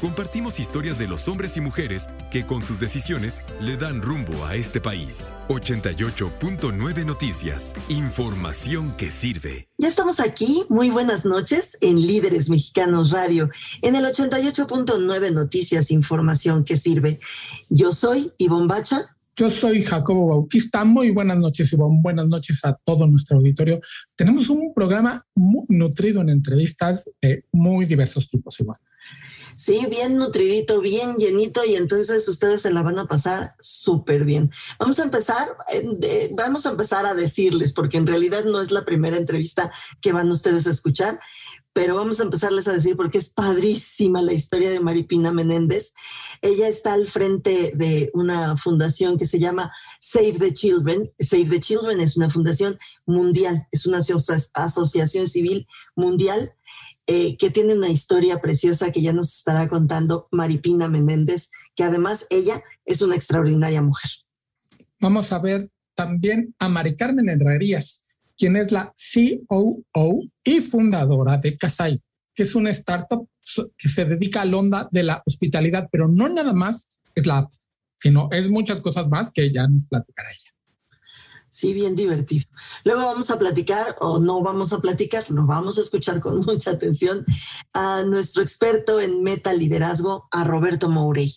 Compartimos historias de los hombres y mujeres que con sus decisiones le dan rumbo a este país. 88.9 Noticias. Información que sirve. Ya estamos aquí. Muy buenas noches en Líderes Mexicanos Radio. En el 88.9 Noticias. Información que sirve. Yo soy Ivonne Bacha. Yo soy Jacobo Bautista. Muy buenas noches, Ivonne. Buenas noches a todo nuestro auditorio. Tenemos un programa muy nutrido en entrevistas de muy diversos tipos, Ivonne. Sí, bien nutridito, bien llenito y entonces ustedes se la van a pasar súper bien. Vamos a empezar, eh, vamos a empezar a decirles, porque en realidad no es la primera entrevista que van ustedes a escuchar, pero vamos a empezarles a decir porque es padrísima la historia de Maripina Menéndez. Ella está al frente de una fundación que se llama Save the Children. Save the Children es una fundación mundial, es una asociación civil mundial eh, que tiene una historia preciosa que ya nos estará contando Maripina Menéndez, que además ella es una extraordinaria mujer. Vamos a ver también a Mari Carmen Herrerías, quien es la COO y fundadora de Casai, que es una startup que se dedica a la onda de la hospitalidad, pero no nada más es la app, sino es muchas cosas más que ya nos platicará ella. Sí, bien divertido. Luego vamos a platicar, o no vamos a platicar, lo vamos a escuchar con mucha atención, a nuestro experto en meta liderazgo, a Roberto Mourey.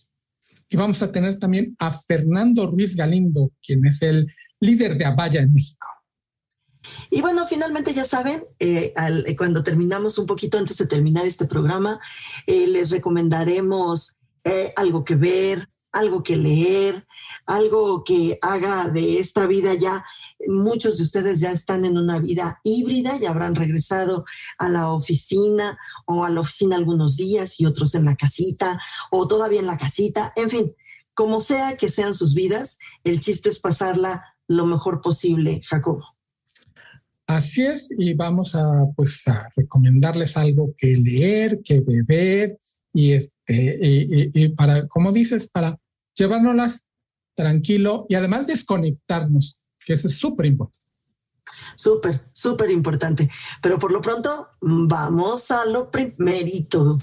Y vamos a tener también a Fernando Ruiz Galindo, quien es el líder de Avaya en México. Y bueno, finalmente ya saben, eh, eh, cuando terminamos un poquito antes de terminar este programa, eh, les recomendaremos algo que ver, algo que leer, algo que haga de esta vida ya, muchos de ustedes ya están en una vida híbrida, ya habrán regresado a la oficina o a la oficina algunos días y otros en la casita o todavía en la casita, en fin, como sea que sean sus vidas, el chiste es pasarla lo mejor posible, Jacobo. Así es, y vamos a pues a recomendarles algo que leer, que beber, y, este, y, para, como dices, para llevárnoslas tranquilo y además desconectarnos, que eso es súper importante. Súper, súper importante. Pero por lo pronto, vamos a lo primerito.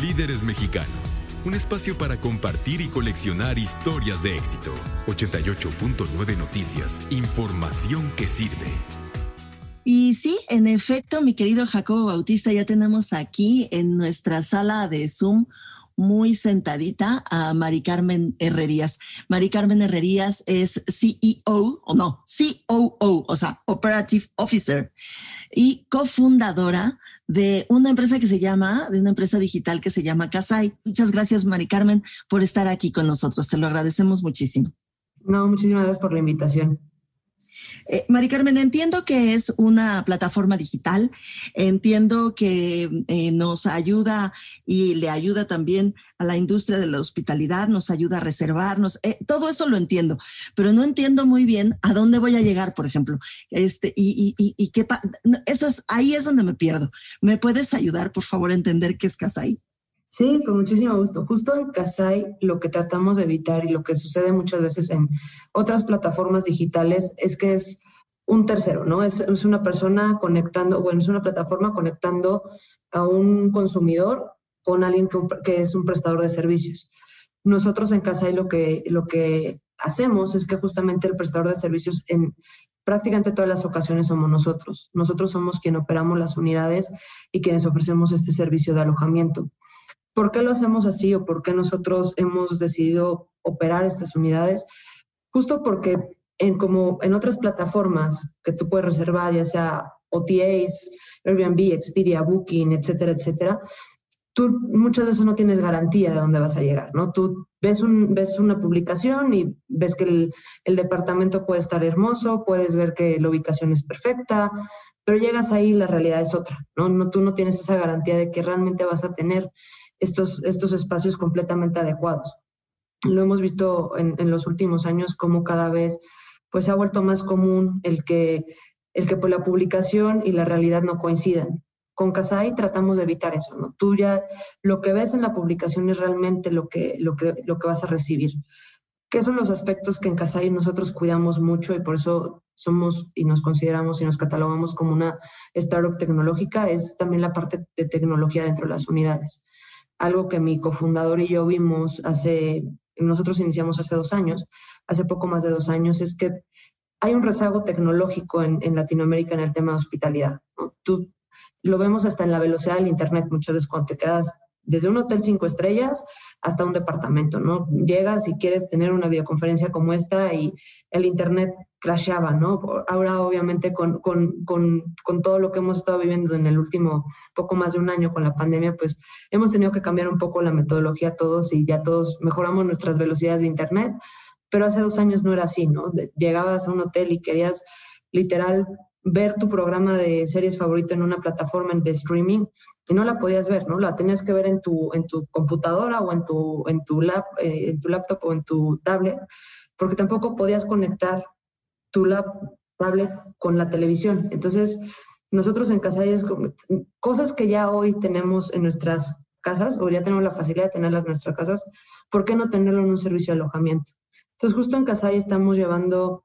Líderes mexicanos. Un espacio para compartir y coleccionar historias de éxito. 88.9 Noticias. Información que sirve. Y sí, en efecto, mi querido Jacobo Bautista, ya tenemos aquí en nuestra sala de Zoom muy sentadita a Mari Carmen Herrerías. Mari Carmen Herrerías es CEO, o no, COO, o sea, Operative Officer, y cofundadora de una empresa que se llama, de una empresa digital que se llama Casai. Muchas gracias, Mari Carmen, por estar aquí con nosotros. Te lo agradecemos muchísimo. No, muchísimas gracias por la invitación. Eh, Mari Carmen, entiendo que es una plataforma digital, entiendo que eh, nos ayuda y le ayuda también a la industria de la hospitalidad, nos ayuda a reservarnos, eh, todo eso lo entiendo, pero no entiendo muy bien a dónde voy a llegar, por ejemplo, este, y, y, y, qué, eso es, ahí es donde me pierdo. ¿Me puedes ayudar, por favor, a entender qué es Casai? Sí, con muchísimo gusto. Justo en Casai lo que tratamos de evitar y lo que sucede muchas veces en otras plataformas digitales es que es un tercero, ¿no? Es, una persona conectando, bueno, es una plataforma conectando a un consumidor con alguien que, es un prestador de servicios. Nosotros en Casai lo que, lo que hacemos es que justamente el prestador de servicios en prácticamente todas las ocasiones somos nosotros. Nosotros somos quien operamos las unidades y quienes ofrecemos este servicio de alojamiento. ¿Por qué lo hacemos así o por qué nosotros hemos decidido operar estas unidades? Justo porque en, como en otras plataformas que tú puedes reservar, ya sea OTAs, Airbnb, Expedia, Booking, etcétera, etcétera, tú muchas veces no tienes garantía de dónde vas a llegar, ¿no? Tú ves, un, ves una publicación y ves que el, departamento puede estar hermoso, puedes ver que la ubicación es perfecta, pero llegas ahí y la realidad es otra, no tú no tienes esa garantía de que realmente vas a tener estos, estos espacios completamente adecuados. Lo hemos visto en, en los últimos años como cada vez pues se ha vuelto más común el que, el que pues, la publicación y la realidad no coincidan. con Casai tratamos de evitar eso, ¿no? Tú ya lo que ves en la publicación es realmente lo que, lo que, lo que vas a recibir. ¿Qué son los aspectos que en Casai nosotros cuidamos mucho y por eso somos y nos consideramos y nos catalogamos como una startup tecnológica? Es también la parte de tecnología dentro de las unidades. Algo que mi cofundador y yo vimos hace, nosotros iniciamos hace dos años, hace poco más de dos años, es que hay un rezago tecnológico en, Latinoamérica en el tema de hospitalidad. Tú lo vemos hasta en la velocidad del Internet, muchas veces cuando te quedas desde un hotel cinco estrellas hasta un departamento, ¿no? Llegas y quieres tener una videoconferencia como esta y el Internet crashaba, ¿no? Ahora, obviamente, con, con, con, con, todo lo que hemos estado viviendo en el último poco más de un año con la pandemia, pues hemos tenido que cambiar un poco la metodología todos y ya todos mejoramos nuestras velocidades de Internet, pero hace dos años no era así, ¿no? Llegabas a un hotel y querías literal ver tu programa de series favorito en una plataforma de streaming y no la podías ver, ¿no? La tenías que ver en tu, en tu computadora o en tu, en, tu lap, eh, en tu laptop o en tu tablet, porque tampoco podías conectar tu lap, tablet con la televisión. Entonces, nosotros en casa es cosas que ya hoy tenemos en nuestras casas, o ya tenemos la facilidad de tenerlas en nuestras casas, ¿por qué no tenerlo en un servicio de alojamiento? Entonces, justo en Casay estamos llevando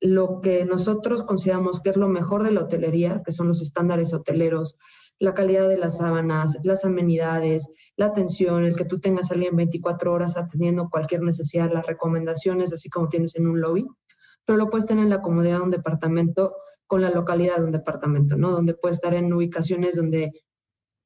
lo que nosotros consideramos que es lo mejor de la hotelería, que son los estándares hoteleros, la calidad de las sábanas, las amenidades, la atención, el que tú tengas a alguien 24 horas atendiendo cualquier necesidad, las recomendaciones, así como tienes en un lobby, pero lo puedes tener en la comodidad de un departamento con la localidad de un departamento, ¿no? Donde puedes estar en ubicaciones donde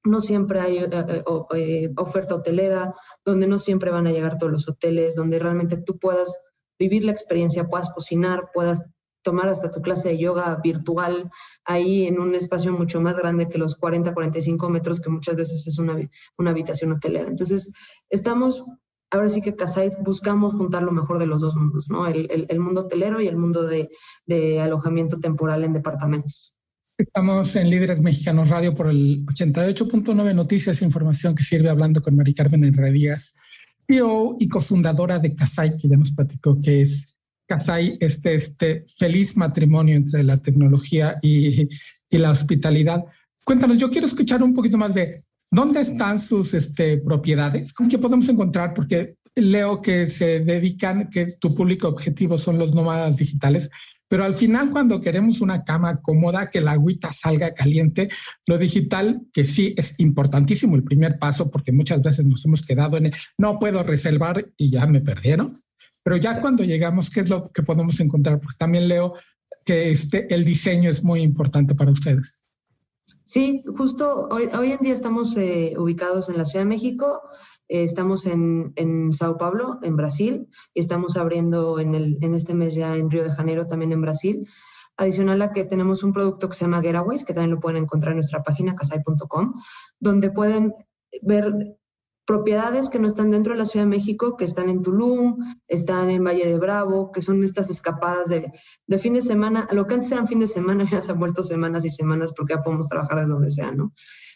no siempre hay eh, eh, eh, oferta hotelera, donde no siempre van a llegar todos los hoteles, donde realmente tú puedas vivir la experiencia, puedas cocinar, puedas tomar hasta tu clase de yoga virtual ahí en un espacio mucho más grande que los 40, 45 metros que muchas veces es una, una habitación hotelera. Entonces, estamos, ahora sí que Casait buscamos juntar lo mejor de los dos mundos, ¿no? El, mundo hotelero y el mundo de, de alojamiento temporal en departamentos. Estamos en Líderes Mexicanos Radio por el 88.9 Noticias e Información que sirve hablando con Mari Carmen Enredías CEO y cofundadora de Casai, que ya nos platicó que es Casai, este, este feliz matrimonio entre la tecnología y, y, la hospitalidad. Cuéntanos, yo quiero escuchar un poquito más de dónde están sus este, propiedades, con qué podemos encontrar, porque leo que se dedican, que tu público objetivo son los nómadas digitales. Pero al final, cuando queremos una cama cómoda, que la agüita salga caliente, lo digital, que sí es importantísimo el primer paso, porque muchas veces nos hemos quedado en no puedo reservar y ya me perdieron. Pero ya cuando llegamos, ¿qué es lo que podemos encontrar? Pues también leo que este, el diseño es muy importante para ustedes. Sí, justo hoy, en día estamos eh, ubicados en la Ciudad de México, eh, estamos en, en, Sao Paulo, en Brasil, y estamos abriendo en, el, en este mes ya en Río de Janeiro, también en Brasil. Adicional a que tenemos un producto que se llama Getaways, que también lo pueden encontrar en nuestra página casai.com, donde pueden ver propiedades que no están dentro de la Ciudad de México, que están en Tulum, están en Valle de Bravo, que son estas escapadas de, de fin de semana. Lo que antes eran fin de semana ya se han vuelto semanas y semanas porque ya podemos trabajar desde donde sea, ¿no?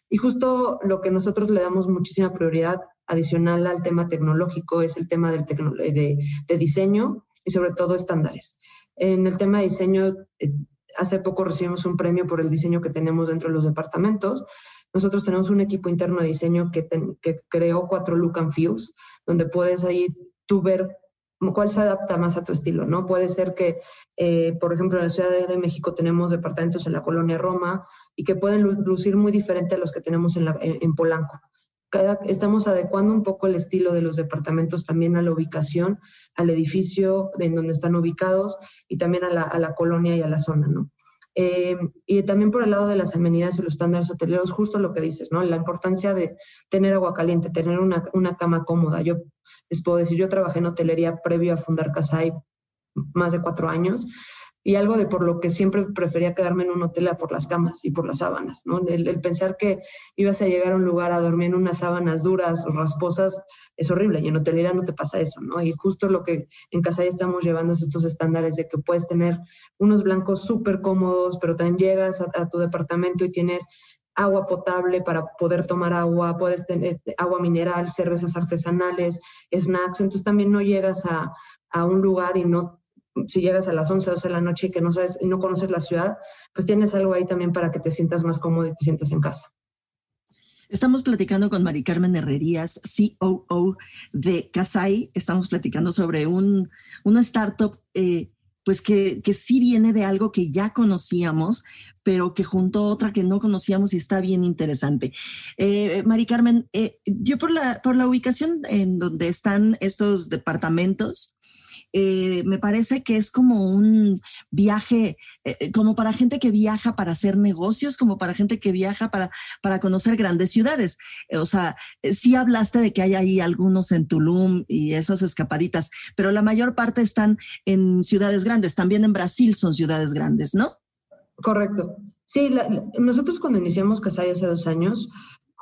Y justo lo que nosotros le damos muchísima prioridad adicional al tema tecnológico es el tema del de, de, diseño y sobre todo estándares. En el tema de diseño, eh, hace poco recibimos un premio por el diseño que tenemos dentro de los departamentos. Nosotros tenemos un equipo interno de diseño que, que creó cuatro look and feels, donde puedes ahí tú ver cuál se adapta más a tu estilo, ¿no? Puede ser que, eh, por ejemplo, en la Ciudad de, México tenemos departamentos en la colonia Roma y que pueden lucir muy diferente a los que tenemos en, en Polanco estamos adecuando un poco el estilo de los departamentos también a la ubicación, al edificio en donde están ubicados y también a la, colonia y a la zona, ¿no? Eh, y también por el lado de las amenidades y los estándares hoteleros, justo lo que dices, ¿no? La importancia de tener agua caliente, tener una, una cama cómoda. Yo les puedo decir, yo trabajé en hotelería previo a fundar Casai más de cuatro años y algo de por lo que siempre prefería quedarme en un hotel por las camas y por las sábanas, ¿no? El, pensar que ibas a llegar a un lugar a dormir en unas sábanas duras o rasposas es horrible y en hotelería no te pasa eso, ¿no? Y justo lo que en casa ya estamos llevando es estos estándares de que puedes tener unos blancos súper cómodos, pero también llegas a, tu departamento y tienes agua potable para poder tomar agua, puedes tener agua mineral, cervezas artesanales, snacks, entonces también no llegas a, a un lugar y no si llegas a las 11 o 12 de la noche y que no sabes y no conoces la ciudad, pues tienes algo ahí también para que te sientas más cómodo y te sientas en casa. Estamos platicando con Mari Carmen Herrerías, COO de Casai. Estamos platicando sobre un, una startup eh, pues que, que, sí viene de algo que ya conocíamos, pero que junto a otra que no conocíamos y está bien interesante. Eh, Mari Carmen, eh, yo por la, por la ubicación en donde están estos departamentos, eh, me parece que es como un viaje, eh, eh, como para gente que viaja para hacer negocios, como para gente que viaja para, para conocer grandes ciudades. o sea, sí hablaste de que hay ahí algunos en Tulum y esas escapaditas, pero la mayor parte están en ciudades grandes. También en Brasil son ciudades grandes, ¿no? Correcto. Sí, nosotros cuando iniciamos Casay hace dos años,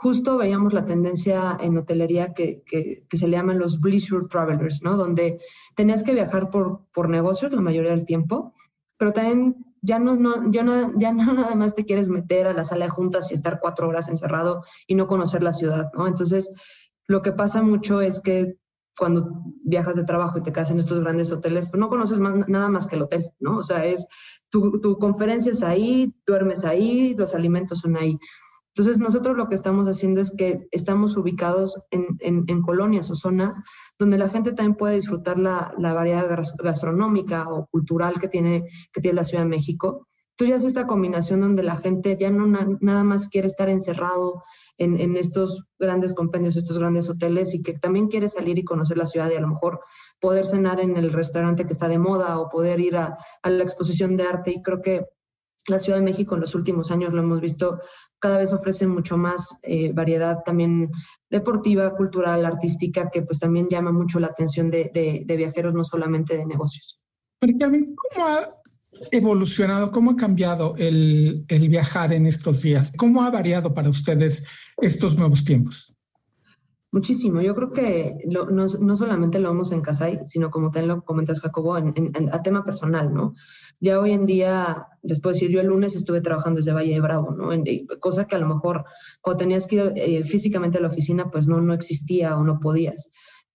justo veíamos la tendencia en hotelería que, que, se le llaman los Blizzard Travelers, ¿no? Donde tenías que viajar por, por negocios la mayoría del tiempo, pero también ya no, no, ya, no, ya no nada más te quieres meter a la sala de juntas y estar cuatro horas encerrado y no conocer la ciudad, ¿no? Entonces, lo que pasa mucho es que cuando viajas de trabajo y te quedas en estos grandes hoteles, pues no conoces más, nada más que el hotel, ¿no? O sea, es tu, tu conferencia es ahí, duermes ahí, los alimentos son ahí. Entonces, nosotros lo que estamos haciendo es que estamos ubicados en, colonias o zonas donde la gente también puede disfrutar la, variedad gastronómica o cultural que tiene, que tiene la Ciudad de México. Entonces ya es esta combinación donde la gente ya no nada más quiere estar encerrado en, estos grandes compendios, estos grandes hoteles y que también quiere salir y conocer la ciudad y a lo mejor poder cenar en el restaurante que está de moda o poder ir a, a la exposición de arte. Y creo que la Ciudad de México en los últimos años lo hemos visto, cada vez ofrece mucho más eh, variedad también deportiva, cultural, artística, que pues también llama mucho la atención de, viajeros, no solamente de negocios. ¿cómo ha evolucionado, cómo ha cambiado el, el viajar en estos días? ¿Cómo ha variado para ustedes estos nuevos tiempos? Muchísimo. Yo creo que no, no, solamente lo vemos en Casay, sino como también lo comentas, Jacobo, en, a tema personal, ¿no? Ya hoy en día, les puedo decir, yo el lunes estuve trabajando desde Valle de Bravo, ¿no? En, cosa que a lo mejor cuando tenías que ir eh, físicamente a la oficina, pues no, no existía o no podías.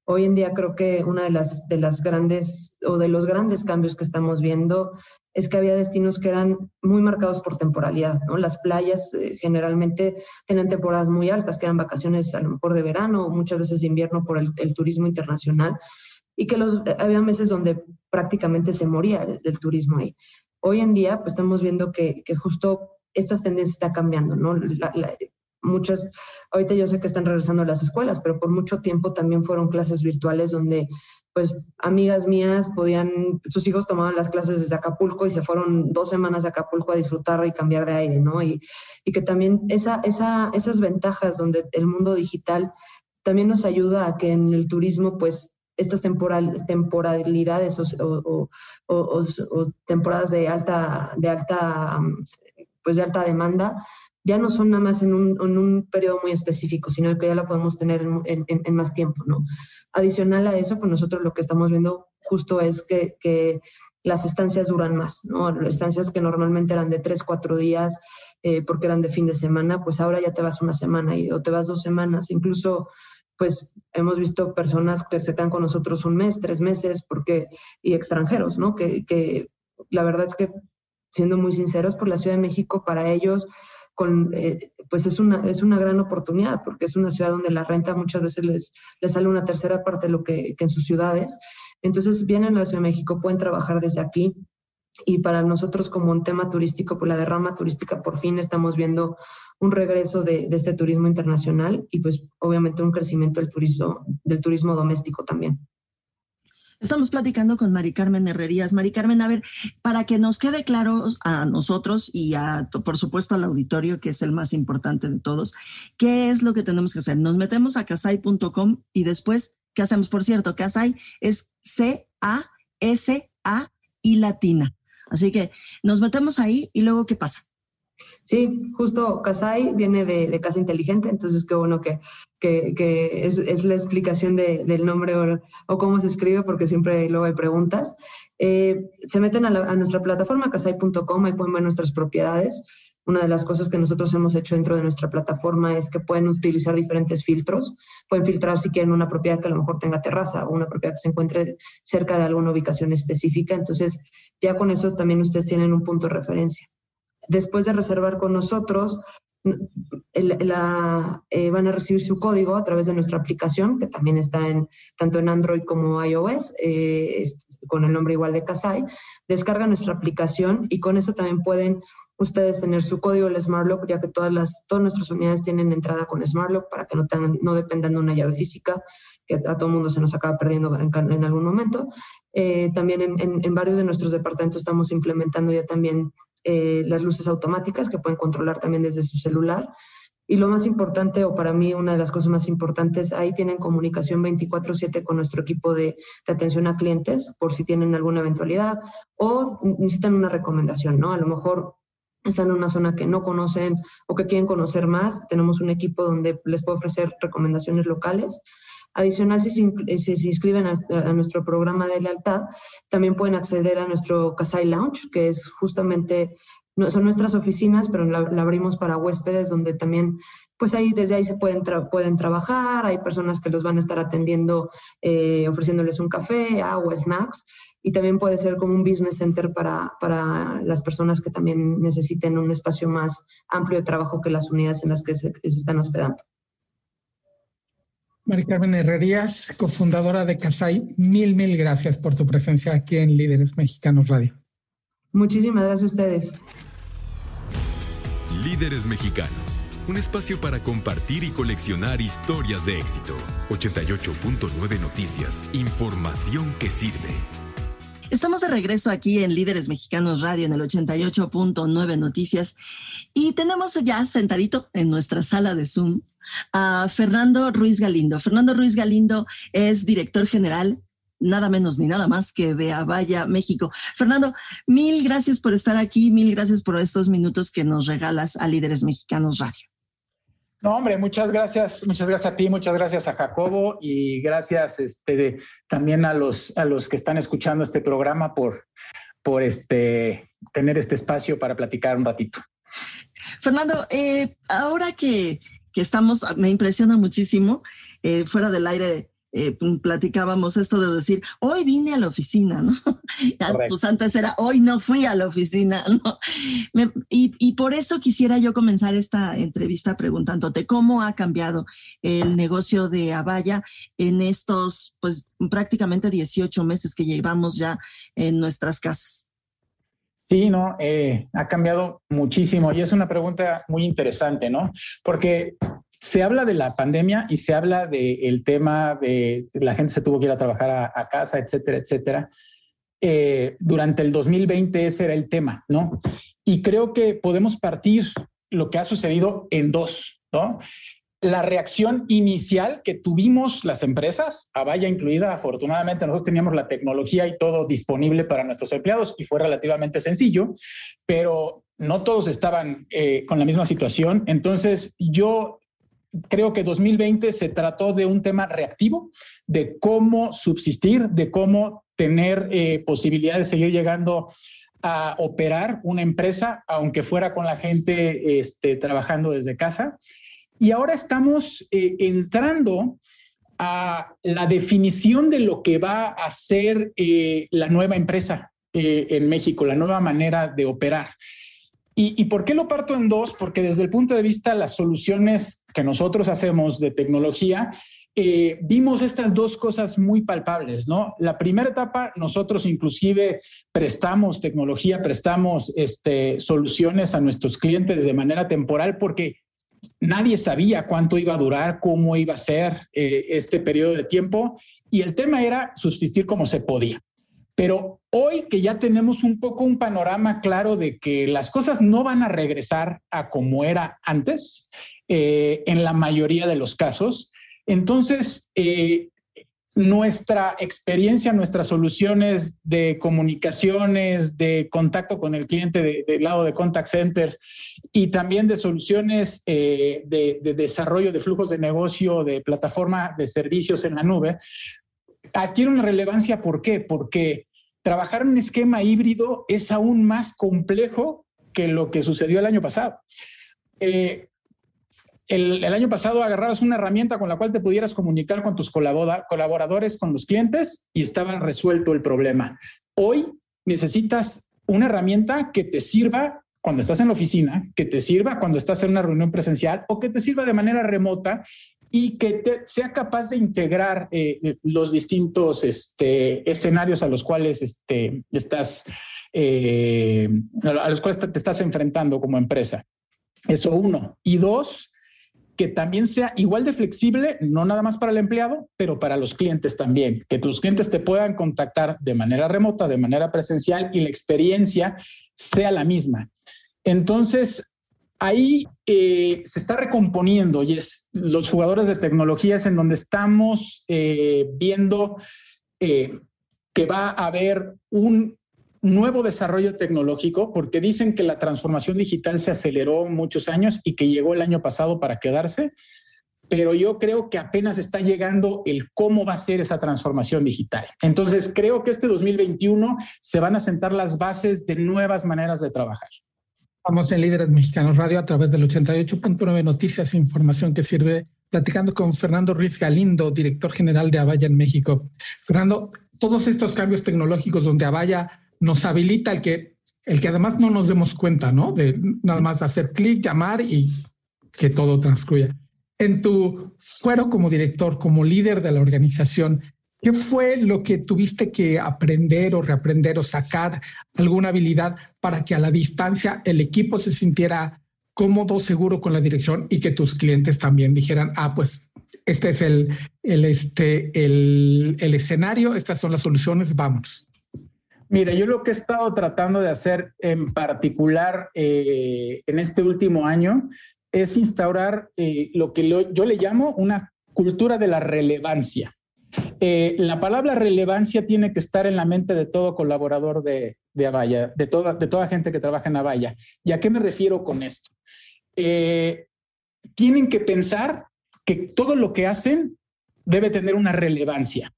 Hoy en día creo que una de las, de las grandes o de los grandes cambios que estamos viendo es que había destinos que eran muy marcados por temporalidad, ¿no? Las playas eh, generalmente tenían temporadas muy altas, que eran vacaciones a lo mejor de verano muchas veces de invierno por el, turismo internacional, y que los, había meses donde prácticamente se moría el, turismo ahí. Hoy en día, pues estamos viendo que, que justo estas tendencias están cambiando, ¿no? Muchas, ahorita yo sé que están regresando a las escuelas, pero por mucho tiempo también fueron clases virtuales donde pues amigas mías podían, sus hijos tomaban las clases desde Acapulco y se fueron dos semanas a Acapulco a disfrutar y cambiar de aire, ¿no? Y, y que también esa, esa, esas ventajas donde el mundo digital también nos ayuda a que en el turismo, pues, estas temporal, temporalidades o, o, o, temporadas de alta, de alta, pues de alta demanda, ya no son nada más en un, en un periodo muy específico, sino que ya la podemos tener en, más tiempo, ¿no? Adicional a eso, pues nosotros lo que estamos viendo justo es que, que las estancias duran más, ¿no? Estancias que normalmente eran de tres, cuatro días, eh, porque eran de fin de semana, pues ahora ya te vas una semana y, o te vas dos semanas, incluso pues hemos visto personas que se quedan con nosotros un mes, tres meses, porque, y extranjeros, ¿no? Que, que la verdad es que, siendo muy sinceros, por la Ciudad de México, para ellos, eh, pues es una, es una gran oportunidad, porque es una ciudad donde la renta muchas veces les, les sale una tercera parte de lo que, que en sus ciudades. Entonces vienen a la Ciudad de México, pueden trabajar desde aquí. Y para nosotros como un tema turístico, pues la derrama turística, por fin estamos viendo un regreso de, de este turismo internacional y pues obviamente un crecimiento del turismo, del turismo doméstico también. Estamos platicando con Mari Carmen Herrerías. Mari Carmen, a ver, para que nos quede claro a nosotros y a, por supuesto al auditorio, que es el más importante de todos, ¿qué es lo que tenemos que hacer? Nos metemos a casay.com y después, ¿qué hacemos? Por cierto, Casay es C-A-S-A y latina. Así que nos metemos ahí y luego, ¿qué pasa? Sí, justo Casai viene de, Casa Inteligente, entonces qué bueno que, que, es, la explicación del nombre o, cómo se escribe, porque siempre luego hay preguntas. Eh, se meten a, nuestra plataforma casai.com, ahí pueden ver nuestras propiedades. Una de las cosas que nosotros hemos hecho dentro de nuestra plataforma es que pueden utilizar diferentes filtros. Pueden filtrar si quieren una propiedad que a lo mejor tenga terraza o una propiedad que se encuentre cerca de alguna ubicación específica. Entonces, ya con eso también ustedes tienen un punto de referencia. Después de reservar con nosotros, la, eh, van a recibir su código a través de nuestra aplicación, que también está en tanto en Android como iOS, eh, con el nombre igual de Kasai. Descargan nuestra aplicación y con eso también pueden ustedes tener su código el SmartLock, ya que todas, las, todas nuestras unidades tienen entrada con SmartLock para que no, tengan, no dependan de una llave física, que a todo mundo se nos acaba perdiendo en, algún momento. Eh, también en, en, varios de nuestros departamentos estamos implementando ya también eh, las luces automáticas que pueden controlar también desde su celular. Y lo más importante, o para mí una de las cosas más importantes, ahí tienen comunicación 24/7 con nuestro equipo de, de, atención a clientes por si tienen alguna eventualidad o necesitan una recomendación, ¿no? A lo mejor están en una zona que no conocen o que quieren conocer más, tenemos un equipo donde les puede ofrecer recomendaciones locales. Adicional, si se, inscriben a, nuestro programa de lealtad, también pueden acceder a nuestro Kasai Lounge, que es justamente, son nuestras oficinas, pero la, abrimos para huéspedes, donde también, pues ahí, desde ahí se pueden, pueden trabajar, hay personas que los van a estar atendiendo, eh, ofreciéndoles un café, agua, snacks, y también puede ser como un business center para, para, las personas que también necesiten un espacio más amplio de trabajo que las unidades en las que se, están hospedando. Mari Carmen Herrerías, cofundadora de Casay, mil, mil gracias por tu presencia aquí en Líderes Mexicanos Radio. Muchísimas gracias a ustedes. Líderes Mexicanos, un espacio para compartir y coleccionar historias de éxito. 88.9 Noticias, información que sirve. Estamos de regreso aquí en Líderes Mexicanos Radio en el 88.9 Noticias y tenemos ya sentadito en nuestra sala de Zoom a Fernando Ruiz Galindo. Fernando Ruiz Galindo es director general nada menos ni nada más que de Avaya México. Fernando, mil gracias por estar aquí, mil gracias por estos minutos que nos regalas a Líderes Mexicanos Radio. No, hombre, muchas gracias, muchas gracias a ti, muchas gracias a Jacobo y gracias este, también a los, a los que están escuchando este programa por, por este, tener este espacio para platicar un ratito. Fernando, eh, ahora que, que, estamos, me impresiona muchísimo, eh, fuera del aire eh, platicábamos esto de decir, hoy vine a la oficina, ¿no? Pues antes era, hoy no fui a la oficina, ¿no? y, por eso quisiera yo comenzar esta entrevista preguntándote cómo ha cambiado el negocio de Avaya en estos, pues prácticamente 18 meses que llevamos ya en nuestras casas. Sí, no, eh, ha cambiado muchísimo y es una pregunta muy interesante, ¿no? Porque se habla de la pandemia y se habla del tema de la gente se tuvo que ir a trabajar a, casa, etcétera, etcétera. Eh, durante el 2020 ese era el tema, ¿no? Y creo que podemos partir lo que ha sucedido en dos, ¿no? La reacción inicial que tuvimos las empresas, a incluida, afortunadamente nosotros teníamos la tecnología y todo disponible para nuestros empleados y fue relativamente sencillo, pero no todos estaban eh, con la misma situación. Entonces yo creo que 2020 se trató de un tema reactivo, de cómo subsistir, de cómo tener eh, posibilidad de seguir llegando a operar una empresa, aunque fuera con la gente este, trabajando desde casa. Y ahora estamos eh, entrando a la definición de lo que va a ser eh, la nueva empresa en México, la nueva manera de operar. ¿Y, ¿Y por qué lo parto en dos? Porque desde el punto de vista de las soluciones que nosotros hacemos de tecnología, eh, vimos estas dos cosas muy palpables, ¿no? La primera etapa, nosotros inclusive prestamos tecnología, prestamos este, soluciones a nuestros clientes de manera temporal porque nadie sabía cuánto iba a durar, cómo iba a ser eh, este periodo de tiempo y el tema era subsistir como se podía. Pero hoy que ya tenemos un poco un panorama claro de que las cosas no van a regresar a como era antes, eh, en la mayoría de los casos. Entonces, eh, nuestra experiencia, nuestras soluciones de comunicaciones, de contacto con el cliente del lado de contact centers y también de soluciones eh, de, de, desarrollo de flujos de negocio, de plataforma de servicios en la nube, adquiere una relevancia. ¿Por qué? Porque trabajar en un esquema híbrido es aún más complejo que lo que sucedió el año pasado. Eh, el, año pasado agarrabas una herramienta con la cual te pudieras comunicar con tus colaboradores, con los clientes y estaba resuelto el problema. Hoy necesitas una herramienta que te sirva cuando estás en la oficina, que te sirva cuando estás en una reunión presencial o que te sirva de manera remota y que sea capaz de integrar eh, los distintos este, escenarios a los cuales este, estás, eh, a los cuales te estás enfrentando como empresa. Eso uno. Y dos, que también sea igual de flexible, no nada más para el empleado, pero para los clientes también, que tus clientes te puedan contactar de manera remota, de manera presencial y la experiencia sea la misma. Entonces, ahí eh, se está recomponiendo y es los jugadores de tecnologías en donde estamos eh, viendo eh, que va a haber un nuevo desarrollo tecnológico, porque dicen que la transformación digital se aceleró muchos años y que llegó el año pasado para quedarse, pero yo creo que apenas está llegando el cómo va a ser esa transformación digital. Entonces, creo que este 2021 se van a sentar las bases de nuevas maneras de trabajar. Vamos en Líderes Mexicanos Radio a través del 88.9 Noticias e Información que sirve platicando con Fernando Ruiz Galindo, director general de Avaya en México. Fernando, todos estos cambios tecnológicos donde Avaya nos habilita el que, el que además no nos demos cuenta, ¿no? De nada más hacer clic, llamar y que todo transcurra. En tu fuero como director, como líder de la organización, ¿Qué fue lo que tuviste que aprender o reaprender o sacar alguna habilidad para que a la distancia el equipo se sintiera cómodo, seguro con la dirección y que tus clientes también dijeran, ah, pues este es el, el, este, el, el escenario, estas son las soluciones, vamos. Mira, yo lo que he estado tratando de hacer en particular eh, en este último año es instaurar eh, lo que yo le llamo una cultura de la relevancia. Eh, la palabra relevancia tiene que estar en la mente de todo colaborador de, de de toda, gente que trabaja en Avaya. ¿Y a qué me refiero con esto? Tienen que pensar que todo lo que hacen debe tener una relevancia.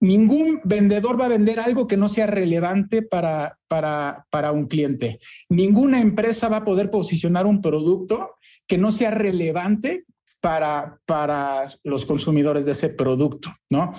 Ningún vendedor va a vender algo que no sea relevante para, para, para, un cliente. Ninguna empresa va a poder posicionar un producto que no sea relevante para, para los consumidores de ese producto, ¿no?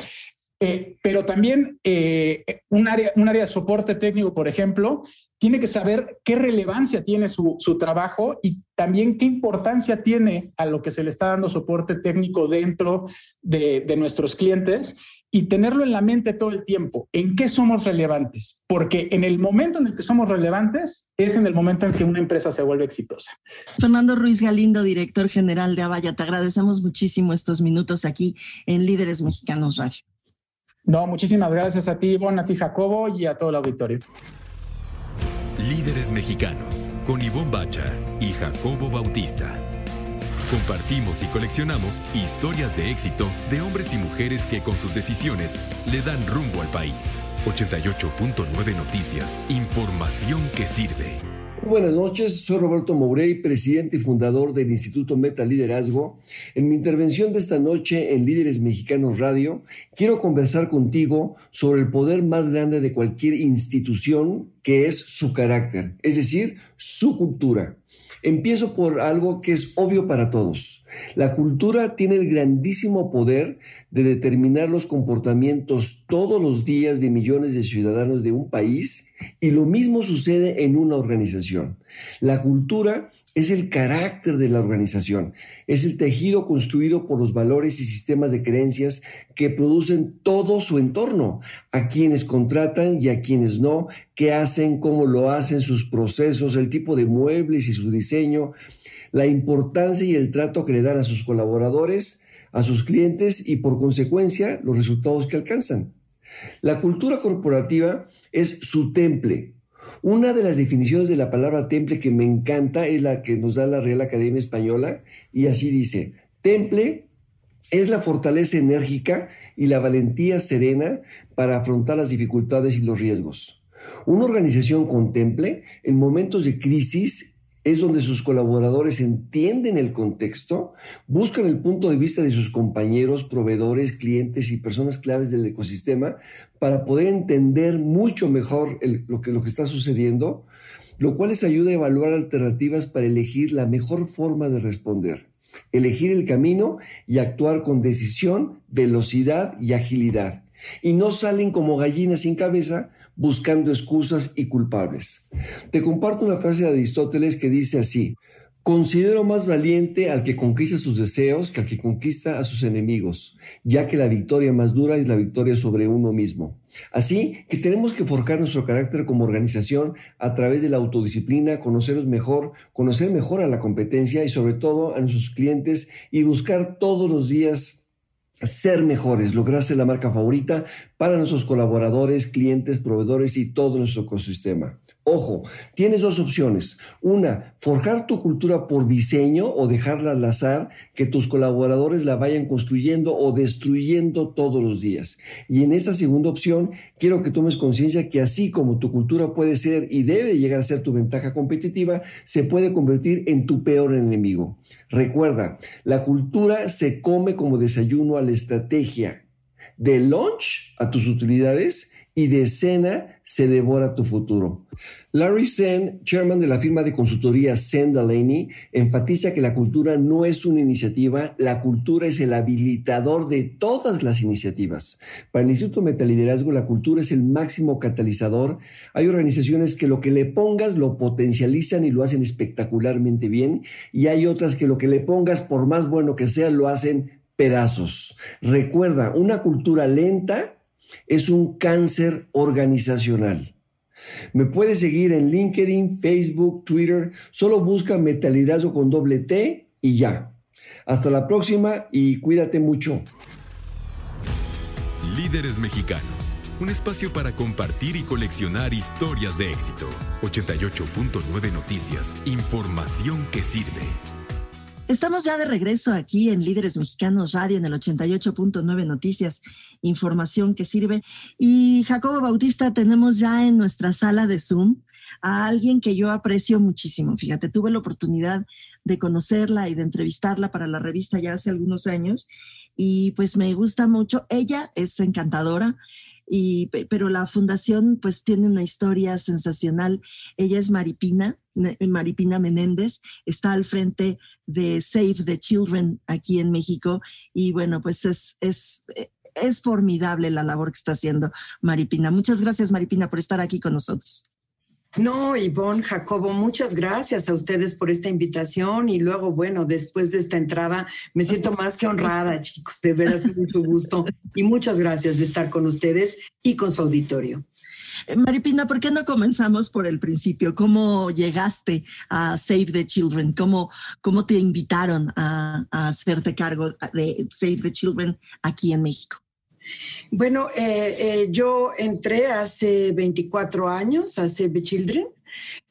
Eh, pero también eh, un, área, un área de soporte técnico, por ejemplo, tiene que saber qué relevancia tiene su, su, trabajo y también qué importancia tiene a lo que se le está dando soporte técnico dentro de, de nuestros clientes y tenerlo en la mente todo el tiempo. ¿En qué somos relevantes? Porque en el momento en el que somos relevantes es en el momento en que una empresa se vuelve exitosa. Fernando Ruiz Galindo, director general de Avaya, te agradecemos muchísimo estos minutos aquí en Líderes Mexicanos Radio. No, muchísimas gracias a ti, Ivonne, a ti, Jacobo, y a todo el auditorio. Líderes Mexicanos, con Ivonne Bacha y Jacobo Bautista. Compartimos y coleccionamos historias de éxito de hombres y mujeres que con sus decisiones le dan rumbo al país. 88.9 Noticias, información que sirve. Buenas noches, soy Roberto Mourey, presidente y fundador del Instituto Meta Liderazgo. En mi intervención de esta noche en Líderes Mexicanos Radio, quiero conversar contigo sobre el poder más grande de cualquier institución, que es su carácter, es decir, su cultura. Empiezo por algo que es obvio para todos. La cultura tiene el grandísimo poder de determinar los comportamientos todos los días de millones de ciudadanos de un país y lo mismo sucede en una organización. La cultura es el carácter de la organización, es el tejido construido por los valores y sistemas de creencias que producen todo su entorno, a quienes contratan y a quienes no, qué hacen, cómo lo hacen, sus procesos, el tipo de muebles y su diseño, la importancia y el trato que le dan a sus colaboradores, a sus clientes y por consecuencia los resultados que alcanzan. La cultura corporativa es su temple. Una de las definiciones de la palabra temple que me encanta es la que nos da la Real Academia Española y así dice, temple es la fortaleza enérgica y la valentía serena para afrontar las dificultades y los riesgos. Una organización con temple en momentos de crisis es donde sus colaboradores entienden el contexto, buscan el punto de vista de sus compañeros, proveedores, clientes y personas claves del ecosistema para poder entender mucho mejor lo, que, lo que está sucediendo, lo cual les ayuda a evaluar alternativas para elegir la mejor forma de responder, elegir el camino y actuar con decisión, velocidad y agilidad. y no salen como gallinas sin cabeza buscando excusas y culpables. Te comparto una frase de Aristóteles que dice así, Considero más valiente al que conquista sus deseos que al que conquista a sus enemigos, ya que la victoria más dura es la victoria sobre uno mismo. Así que tenemos que forjar nuestro carácter como organización a través de la autodisciplina, conocernos mejor, conocer mejor a la competencia y sobre todo a nuestros clientes y buscar todos los días ser mejores, lograr ser la marca favorita para nuestros colaboradores, clientes, proveedores y todo nuestro ecosistema. Ojo, tienes dos opciones. Una, forjar tu cultura por diseño o dejarla al azar, que tus colaboradores la vayan construyendo o destruyendo todos los días. Y en esa segunda opción, quiero que tomes conciencia que así como tu cultura puede ser y debe llegar a ser tu ventaja competitiva, se puede convertir en tu peor enemigo. Recuerda, la cultura se come como desayuno a la estrategia. De lunch a tus utilidades y de cena se devora tu futuro. Larry Sen, chairman de la firma de consultoría Sen Delaney, enfatiza que la cultura no es una iniciativa, la cultura es el habilitador de todas las iniciativas. Para el Instituto Metaliderazgo, la cultura es el máximo catalizador. Hay organizaciones que lo que le pongas lo potencializan y lo hacen espectacularmente bien, y hay otras que lo que le pongas, por más bueno que sea, lo hacen pedazos. Recuerda, una cultura lenta es un cáncer organizacional. Me puedes seguir en LinkedIn, Facebook, Twitter. Solo busca Metalidazo con doble T y ya. Hasta la próxima y cuídate mucho. Líderes Mexicanos. Un espacio para compartir y coleccionar historias de éxito. 88.9 Noticias. Información que sirve. Estamos ya de regreso aquí en Líderes Mexicanos Radio en el 88.9 Noticias, información que sirve. Y Jacobo Bautista, tenemos ya en nuestra sala de Zoom a alguien que yo aprecio muchísimo. Fíjate, tuve la oportunidad de conocerla y de entrevistarla para la revista ya hace algunos años y pues me gusta mucho. Ella es encantadora, y, pero la fundación pues tiene una historia sensacional. Ella es Maripina, Maripina Menéndez, está al frente de Save the Children aquí en México y bueno, pues es, es, es formidable la labor que está haciendo Maripina. Muchas gracias Maripina por estar aquí con nosotros. No, Ivonne, Jacobo, muchas gracias a ustedes por esta invitación y luego, bueno, después de esta entrada me siento más que honrada, chicos, de veras mucho gusto y muchas gracias de estar con ustedes y con su auditorio. Eh, Maripina, ¿por qué no comenzamos por el principio? ¿Cómo llegaste a Save the Children? ¿Cómo, cómo te invitaron a, a hacerte cargo de Save the Children aquí en México? Bueno, eh, eh, yo entré hace 24 años a Save Children.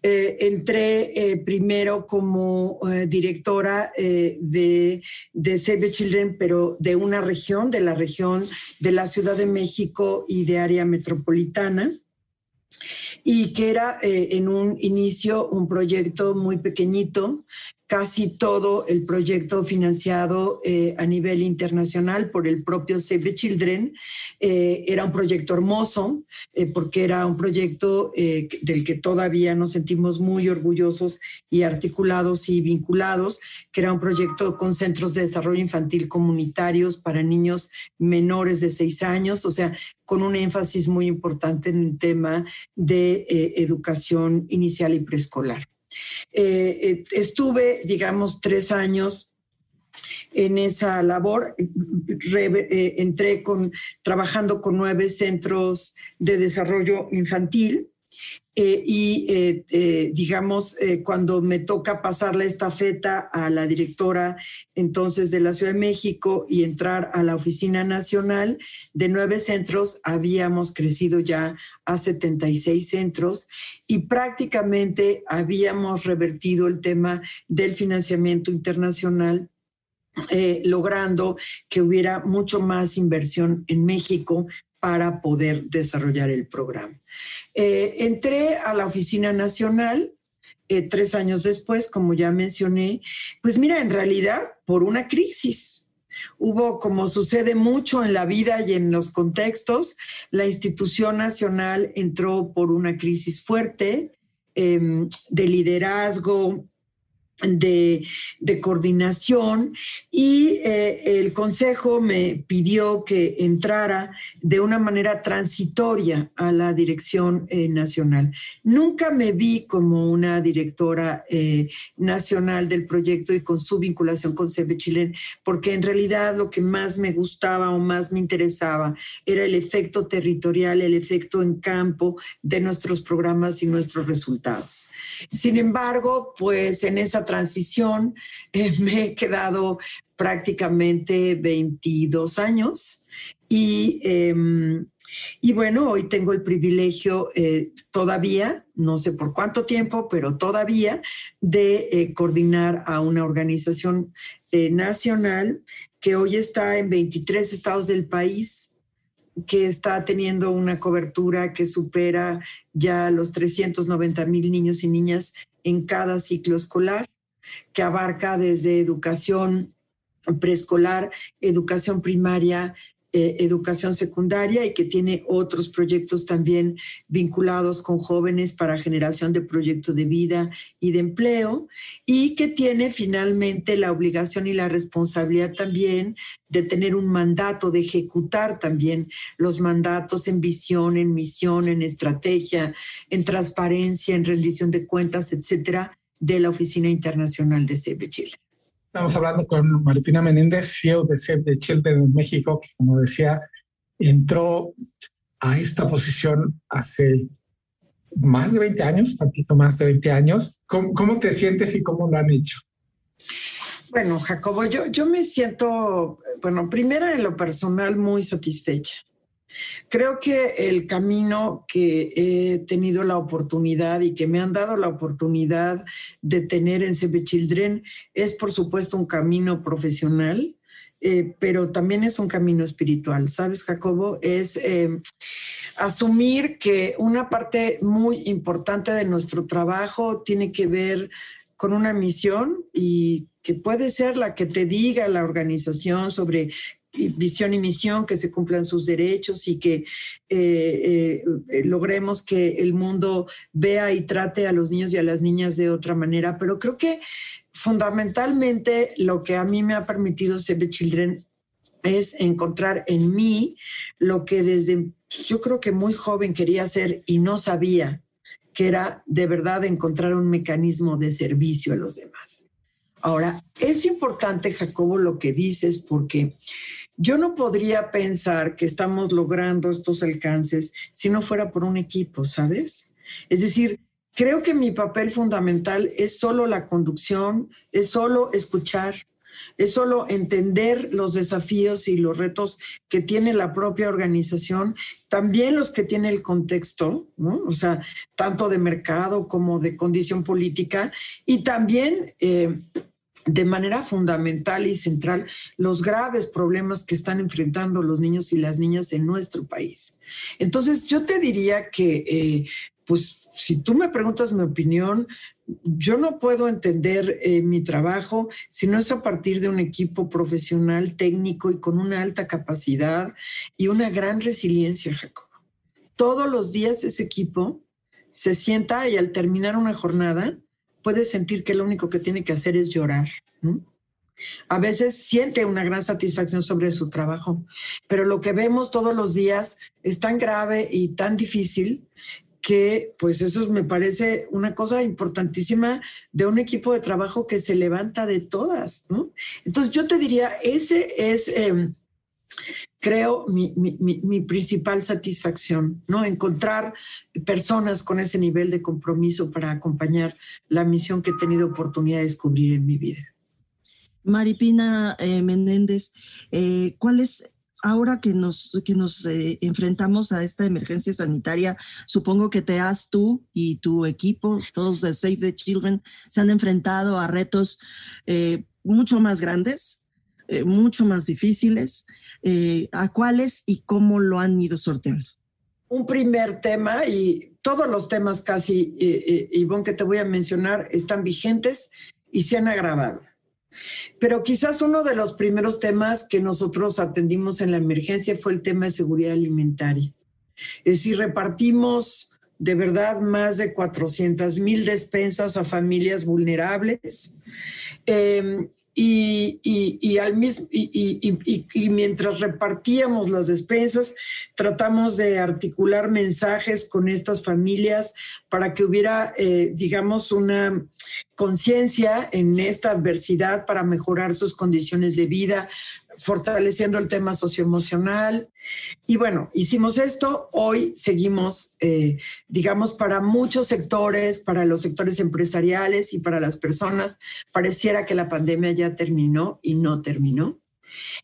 Eh, entré primero como directora de, de Save Children, pero de una región, de la región de la Ciudad de México y de área metropolitana y que era en un inicio un proyecto muy pequeñito casi todo el proyecto financiado eh, a nivel internacional por el propio Save the Children. Eh, era un proyecto hermoso eh, porque era un proyecto del que todavía nos sentimos muy orgullosos y articulados y vinculados, que era un proyecto con centros de desarrollo infantil comunitarios para niños menores de seis años, o sea, con un énfasis muy importante en el tema de educación inicial y preescolar. Eh, eh, estuve, digamos, tres años en esa labor. Eh, entré con, trabajando con nueve centros de desarrollo infantil eh, y eh, eh, digamos, cuando me toca pasar la estafeta a la directora entonces de la Ciudad de México y entrar a la Oficina Nacional de nueve centros, habíamos crecido ya a 76 centros y prácticamente habíamos revertido el tema del financiamiento internacional logrando que hubiera mucho más inversión en México para poder desarrollar el programa. Eh, entré a la Oficina Nacional eh, tres años después, como ya mencioné, pues mira, en realidad por una crisis. Hubo, como sucede mucho en la vida y en los contextos, la institución nacional entró por una crisis fuerte em, de liderazgo, de, coordinación y eh, el Consejo me pidió que entrara de una manera transitoria a la dirección eh, nacional. Nunca me vi como una directora eh, nacional del proyecto y con su vinculación con CB Chile, porque en realidad lo que más me gustaba o más me interesaba era el efecto territorial, el efecto en campo de nuestros programas y nuestros resultados. Sin embargo, pues en esa transición eh, me he quedado prácticamente 22 años y, em, y bueno, hoy tengo el privilegio eh, todavía, no sé por cuánto tiempo, pero todavía de eh, coordinar a una organización nacional que hoy está en 23 estados del país que está teniendo una cobertura que supera ya los 390 mil niños y niñas en cada ciclo escolar, que abarca desde educación preescolar, educación primaria, eh, educación secundaria y que tiene otros proyectos también vinculados con jóvenes para generación de proyectos de vida y de empleo y que tiene finalmente la obligación y la responsabilidad también de tener un mandato, de ejecutar también los mandatos en visión, en misión, en estrategia, en transparencia, en rendición de cuentas, etcétera, de la Oficina Internacional de Save Chile. Estamos hablando con Maripina Menéndez, CEO de Save the Children en México, que como decía, entró a esta posición hace más de 20 años, tantito más de 20 años. ¿Cómo, cómo te sientes y cómo lo han hecho? Bueno, Jacobo, yo, yo me siento, bueno, primero en lo personal muy satisfecha. Creo que el camino que he tenido la oportunidad y que me han dado la oportunidad de tener en CB Children es, por supuesto, un camino profesional, eh, pero también es un camino espiritual. ¿Sabes, Jacobo? Es eh, asumir que una parte muy importante de nuestro trabajo tiene que ver con una misión y que puede ser la que te diga la organización sobre visión y misión, que se cumplan sus derechos y que eh, eh, logremos que el mundo vea y trate a los niños y a las niñas de otra manera. Pero creo que fundamentalmente lo que a mí me ha permitido Save Children es encontrar en mí lo que desde yo creo que muy joven quería hacer y no sabía, que era de verdad encontrar un mecanismo de servicio a los demás. Ahora, es importante, Jacobo, lo que dices, porque yo no podría pensar que estamos logrando estos alcances si no fuera por un equipo, ¿sabes? Es decir, creo que mi papel fundamental es solo la conducción, es solo escuchar, es solo entender los desafíos y los retos que tiene la propia organización, también los que tiene el contexto. O sea, tanto de mercado como de condición política, y también eh, de manera fundamental y central los graves problemas que están enfrentando los niños y las niñas en nuestro país. Entonces, yo te diría que, eh, pues, si tú me preguntas mi opinión, yo no puedo entender eh, mi trabajo si no es a partir de un equipo profesional, técnico y con una alta capacidad y una gran resiliencia, Jacob. Todos los días ese equipo se sienta y al terminar una jornada, puede sentir que lo único que tiene que hacer es llorar. A veces siente una gran satisfacción sobre su trabajo, pero lo que vemos todos los días es tan grave y tan difícil que pues eso me parece una cosa importantísima de un equipo de trabajo que se levanta de todas. Entonces yo te diría, ese es... Em, creo, mi, mi, principal satisfacción, ¿no? Encontrar personas con ese nivel de compromiso para acompañar la misión que he tenido oportunidad de descubrir en mi vida. Maripina eh, Menéndez, eh, ¿cuál es ahora que nos, que nos eh, enfrentamos a esta emergencia sanitaria, supongo que te has tú y tu equipo, todos de Save the Children, se han enfrentado a retos mucho más grandes, mucho más difíciles. Eh, a cuáles y cómo lo han ido sorteando. Un primer tema y todos los temas casi, eh, eh, Ivonne, que te voy a mencionar, están vigentes y se han agravado. Pero quizás uno de los primeros temas que nosotros atendimos en la emergencia fue el tema de seguridad alimentaria. Es decir, repartimos de verdad más de 400 mil despensas a familias vulnerables. Em, y, al mismo, y, mientras repartíamos las despensas, tratamos de articular mensajes con estas familias para que hubiera, eh, digamos, una conciencia en esta adversidad para mejorar sus condiciones de vida, fortaleciendo el tema socioemocional. Y bueno, hicimos esto, hoy seguimos, eh, digamos, para muchos sectores, para los sectores empresariales y para las personas, pareciera que la pandemia ya terminó y no terminó.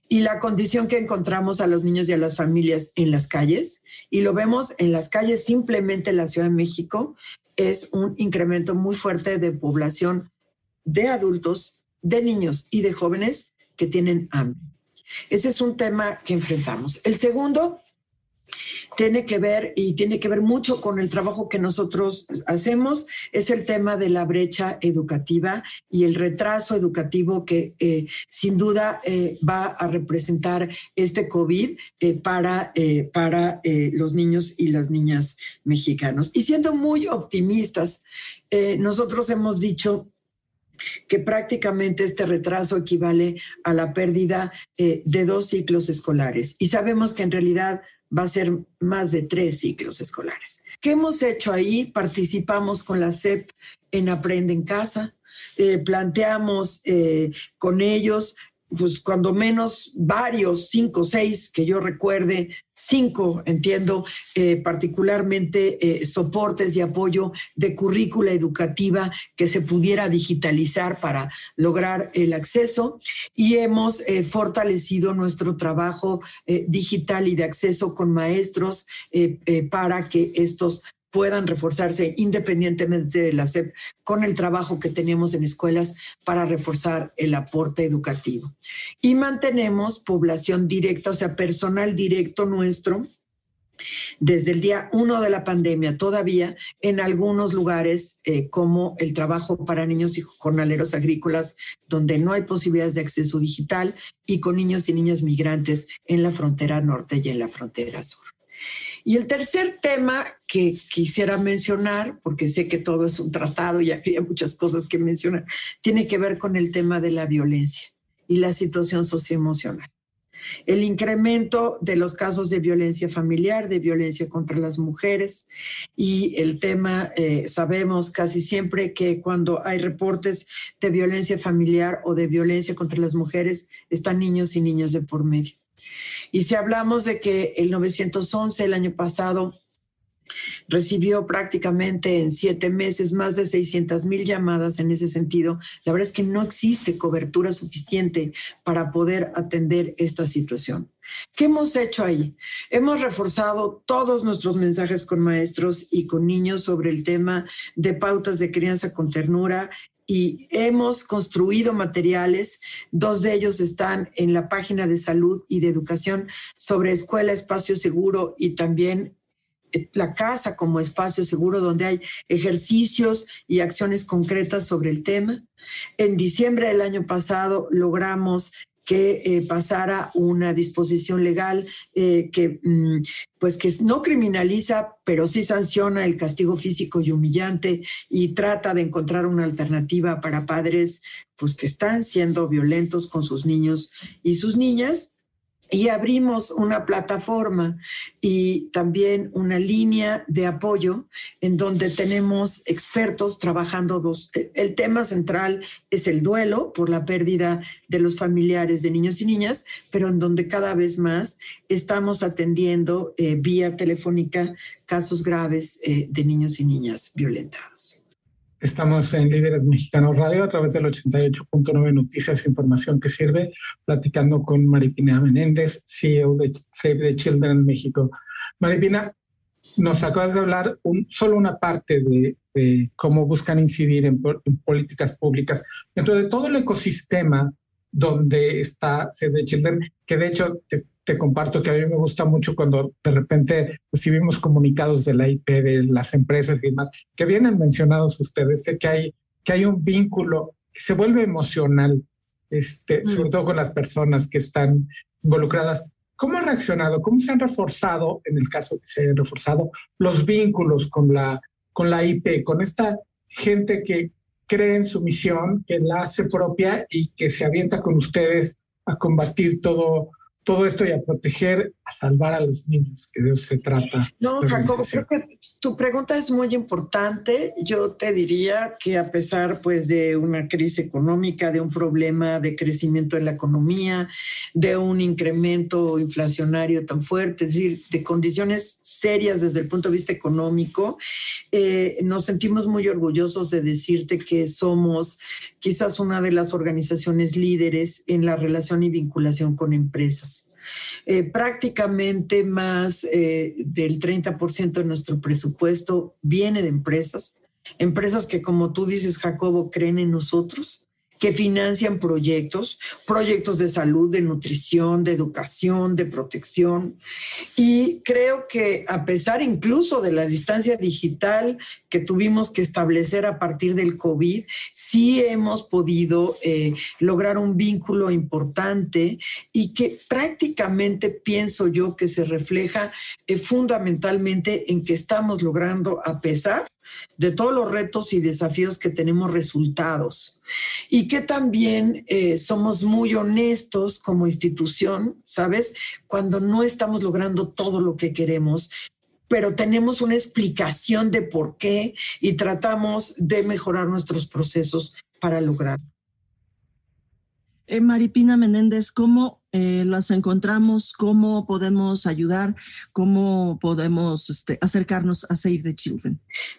Y la condición que encontramos a los niños y a las familias en las calles, y lo vemos en las calles simplemente en la Ciudad de México, es un incremento muy fuerte de población de adultos, de niños y de jóvenes que tienen hambre. Ese es un tema que enfrentamos. El segundo tiene que ver y tiene que ver mucho con el trabajo que nosotros hacemos, es el tema de la brecha educativa y el retraso educativo que eh, sin duda eh, va a representar este COVID eh, para, para los niños y las niñas mexicanos. Y siendo muy optimistas, nosotros hemos dicho que prácticamente este retraso equivale a la pérdida eh, de dos ciclos escolares. Y sabemos que en realidad va a ser más de tres ciclos escolares. ¿Qué hemos hecho ahí? Participamos con la CEP en Aprende en Casa, eh, planteamos eh, con ellos pues cuando menos varios, cinco, seis, que yo recuerde, cinco, entiendo, eh, particularmente eh, soportes y apoyo de currícula educativa que se pudiera digitalizar para lograr el acceso. Y hemos eh, fortalecido nuestro trabajo digital y de acceso con maestros para que estos puedan reforzarse independientemente de la SEP con el trabajo que tenemos en escuelas para reforzar el aporte educativo. Y mantenemos población directa, o sea, personal directo nuestro, desde el día uno de la pandemia todavía en algunos lugares eh, como el trabajo para niños y jornaleros agrícolas donde no hay posibilidades de acceso digital y con niños y niñas migrantes en la frontera norte y en la frontera sur. Y el tercer tema que quisiera mencionar, porque sé que todo es un tratado y había muchas cosas que mencionar, tiene que ver con el tema de la violencia y la situación socioemocional. El incremento de los casos de violencia familiar, de violencia contra las mujeres y el tema, eh, sabemos casi siempre que cuando hay reportes de violencia familiar o de violencia contra las mujeres, están niños y niñas de por medio. Y si hablamos de que el 911, el año pasado, recibió prácticamente en siete meses más de 600 mil llamadas en ese sentido. La verdad es que no existe cobertura suficiente para poder atender esta situación. ¿Qué hemos hecho ahí? Hemos reforzado todos nuestros mensajes con maestros y con niños sobre el tema de pautas de crianza con ternura y hemos construido materiales, dos de ellos están en la página de salud y de educación sobre escuela, espacio seguro y también eh, la casa como espacio seguro donde hay ejercicios y acciones concretas sobre el tema. En diciembre del año pasado logramos que eh, pasara una disposición legal eh, que, mm, pues que no criminaliza, pero sí sanciona el castigo físico y humillante y trata de encontrar una alternativa para padres pues, que están siendo violentos con sus niños y sus niñas y abrimos una plataforma y también una línea de apoyo en donde tenemos expertos trabajando dos. El tema central es el duelo por la pérdida de los familiares de niños y niñas, pero en donde cada vez más estamos atendiendo eh, vía telefónica casos graves eh, de niños y niñas violentados. Estamos en Líderes Mexicanos Radio a través del 88.9 Noticias e Información que Sirve, platicando con Maripina Menéndez, CEO de Save the Children en México. Maripina, nos acabas de hablar un, solo una parte de, cómo buscan incidir en, políticas públicas dentro de todo el ecosistema donde está Save the Children, que de hecho te, te comparto que a mí me gusta mucho cuando de repente recibimos comunicados de la IP, de las empresas y demás, que vienen mencionados ustedes, de que hay, que hay un vínculo que se vuelve emocional, este, mm. sobre todo con las personas que están involucradas. ¿Cómo ha reaccionado? ¿Cómo se han reforzado, en el caso que se han reforzado, los vínculos con la, con la IP, con esta gente que cree en su misión, que la hace propia y que se avienta con ustedes a combatir todo, todo esto y a proteger, a salvar a los niños, que de eso se trata. No, Jacob, creo que tu pregunta es muy importante. Yo te diría que a pesar pues de una crisis económica, de un problema de crecimiento de la economía, de un incremento inflacionario tan fuerte, es decir, de condiciones serias desde el punto de vista económico, eh, nos sentimos muy orgullosos de decirte que somos quizás una de las organizaciones líderes en la relación y vinculación con empresas. Eh, prácticamente más eh, del 30% de nuestro presupuesto viene de empresas, empresas que como tú dices, Jacobo, creen en nosotros que financian proyectos, proyectos de salud, de nutrición, de educación, de protección. Y creo que a pesar incluso de la distancia digital que tuvimos que establecer a partir del COVID, sí hemos podido eh, lograr un vínculo importante y que prácticamente pienso yo que se refleja eh, fundamentalmente en que estamos logrando, a pesar de todos los retos y desafíos que tenemos resultados y que también eh, somos muy honestos como institución, ¿sabes? Cuando no estamos logrando todo lo que queremos, pero tenemos una explicación de por qué y tratamos de mejorar nuestros procesos para lograrlo. Eh, Maripina Menéndez, ¿cómo eh, las encontramos? ¿Cómo podemos ayudar? ¿Cómo podemos este, acercarnos a Save the Children?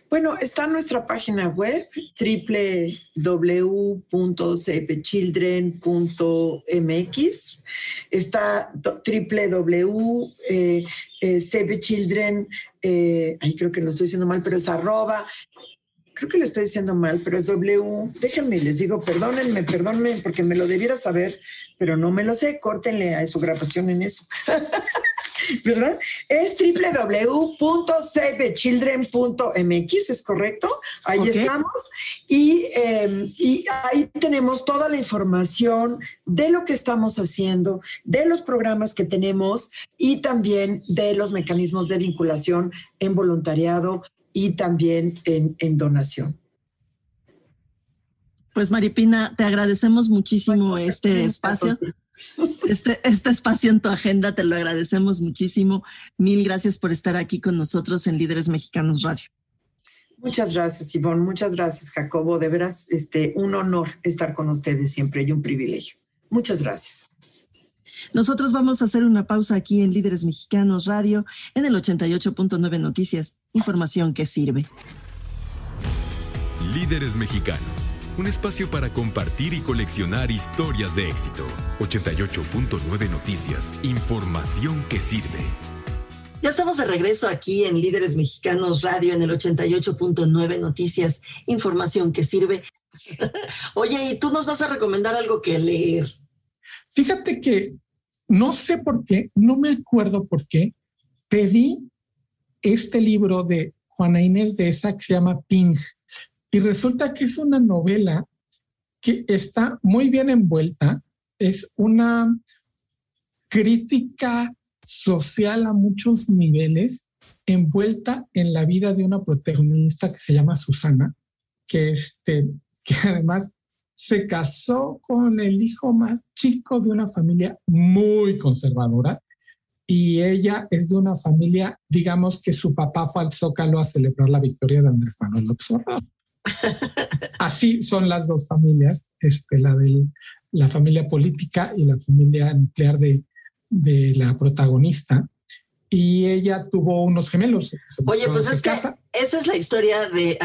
Bueno, está nuestra página web www.savechildren.mx. Está www.savechildren, eh, eh, ahí creo que lo estoy diciendo mal, pero es arroba creo que le estoy diciendo mal, pero es W. Déjenme, les digo, perdónenme, perdónenme, porque me lo debiera saber, pero no me lo sé. Córtenle a su grabación en eso. ¿Verdad? Es www.savechildren.mx, ¿es correcto? Ahí estamos. Y, em, y ahí tenemos toda la información de lo que estamos haciendo, de los programas que tenemos y también de los mecanismos de vinculación en voluntariado y también en, donación. Pues Maripina, te agradecemos muchísimo este espacio. Este, este espacio en tu agenda te lo agradecemos muchísimo. Mil gracias por estar aquí con nosotros en Líderes Mexicanos Radio. Muchas gracias, Ivonne. Muchas gracias, Jacobo. De veras, este, un honor estar con ustedes siempre y un privilegio. Muchas gracias. Nosotros vamos a hacer una pausa aquí en Líderes Mexicanos Radio en el 88.9 Noticias, información que sirve. Líderes Mexicanos, un espacio para compartir y coleccionar historias de éxito. 88.9 Noticias, información que sirve. Ya estamos de regreso aquí en Líderes Mexicanos Radio en el 88.9 Noticias, información que sirve. Oye, ¿y tú nos vas a recomendar algo que leer? Fíjate que no sé por qué, no me acuerdo por qué, pedí este libro de Juana Inés de esa que se llama Ping. Y resulta que es una novela que está muy bien envuelta. Es una crítica social a muchos niveles, envuelta en la vida de una protagonista que se llama Susana, que, este, que además se casó con el hijo más chico de una familia muy conservadora y ella es de una familia, digamos que su papá fue al Zócalo a celebrar la victoria de Andrés Manuel López Obrador. Así son las dos familias, este, la de la familia política y la familia nuclear de, de la protagonista y ella tuvo unos gemelos. Oye, pues es que esa es la historia de,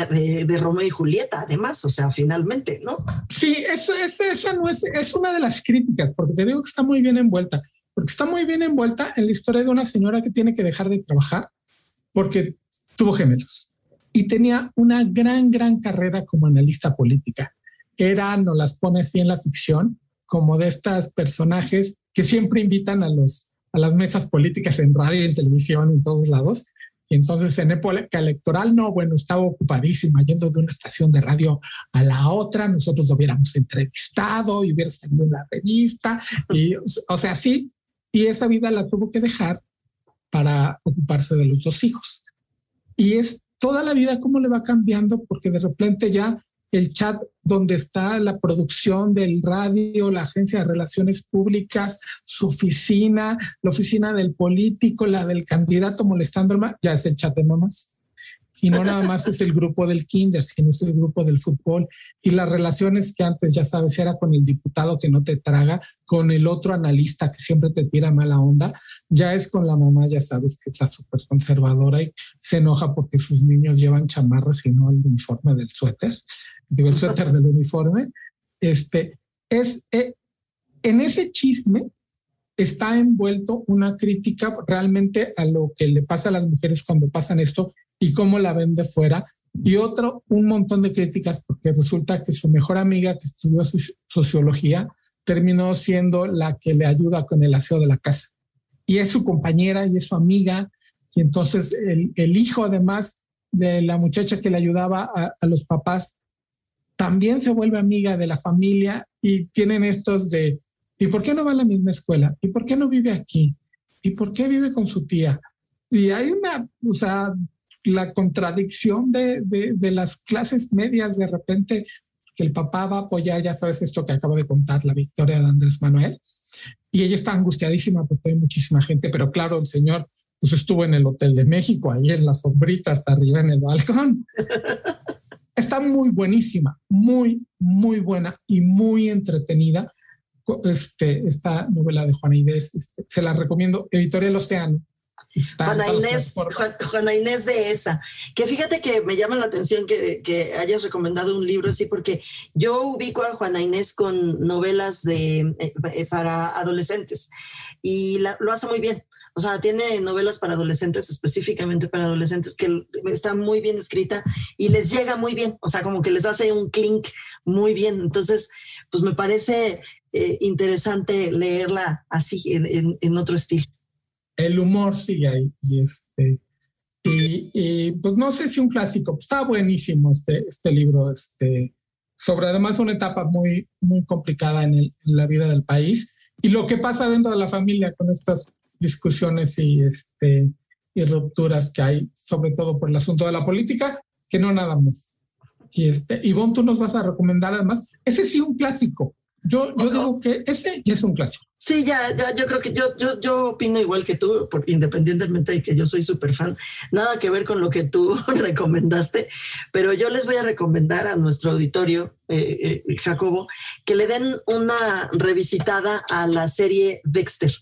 de, Romeo y Julieta, además, o sea, finalmente, ¿no? Sí, eso, esa no es, es una de las críticas, porque te digo que está muy bien envuelta, porque está muy bien envuelta en la historia de una señora que tiene que dejar de trabajar porque tuvo gemelos y tenía una gran, gran carrera como analista política. Era, no las pone así en la ficción, como de estas personajes que siempre invitan a los a las mesas políticas en radio en televisión en todos lados. Y entonces en época electoral, no, bueno, estaba ocupadísima yendo de una estación de radio a la otra, nosotros lo hubiéramos entrevistado y hubiera salido en la revista. Y, o sea, sí, y esa vida la tuvo que dejar para ocuparse de los dos hijos. Y es toda la vida cómo le va cambiando, porque de repente ya el chat donde está la producción del radio, la agencia de relaciones públicas, su oficina, la oficina del político, la del candidato molestando, ya es el chat de mamás. Y no nada más es el grupo del kinder, sino es el grupo del fútbol. Y las relaciones que antes, ya sabes, era con el diputado que no te traga, con el otro analista que siempre te tira mala onda, ya es con la mamá, ya sabes, que está súper conservadora y se enoja porque sus niños llevan chamarras y no el uniforme del suéter, digo, el suéter del uniforme. Este, es, eh, en ese chisme está envuelto una crítica realmente a lo que le pasa a las mujeres cuando pasan esto y cómo la ven de fuera. Y otro, un montón de críticas, porque resulta que su mejor amiga que estudió sociología terminó siendo la que le ayuda con el aseo de la casa. Y es su compañera y es su amiga. Y entonces el, el hijo, además de la muchacha que le ayudaba a, a los papás, también se vuelve amiga de la familia y tienen estos de, ¿y por qué no va a la misma escuela? ¿Y por qué no vive aquí? ¿Y por qué vive con su tía? Y hay una, o sea, la contradicción de, de, las clases medias de repente, que el papá va a apoyar, ya sabes esto que acabo de contar, la victoria de Andrés Manuel, y ella está angustiadísima porque hay muchísima gente, pero claro, el señor pues estuvo en el Hotel de México, ahí en la sombrita, hasta arriba en el balcón. Está muy buenísima, muy, muy buena y muy entretenida. Este, esta novela de Juana Inés, este, se la recomiendo, Editorial Océano. Juana Inés, Juana Inés de esa. Que fíjate que me llama la atención que, que, hayas recomendado un libro así, porque yo ubico a Juana Inés con novelas de, eh, eh, para adolescentes y lo hace muy bien. O sea, tiene novelas para adolescentes, específicamente para adolescentes, que está muy bien escrita y les llega muy bien. O sea, como que les hace un clink muy bien. Entonces, pues me parece eh, interesante leerla así, en, en otro estilo el humor sigue ahí. Y, este, y, pues no sé si un clásico, pues está buenísimo este, este libro, este, sobre además una etapa muy, muy complicada en, en, la vida del país y lo que pasa dentro de la familia con estas discusiones y, este, y rupturas que hay, sobre todo por el asunto de la política, que no nada más. Y este, Ivonne, tú nos vas a recomendar además, ese sí un clásico. Yo, yo digo que ese ya es un clásico. Sí, ya, ya, yo creo que yo, yo, yo opino igual que tú, independientemente de que yo soy súper fan, nada que ver con lo que tú recomendaste, pero yo les voy a recomendar a nuestro auditorio, eh, eh, Jacobo, que le den una revisitada a la serie Dexter.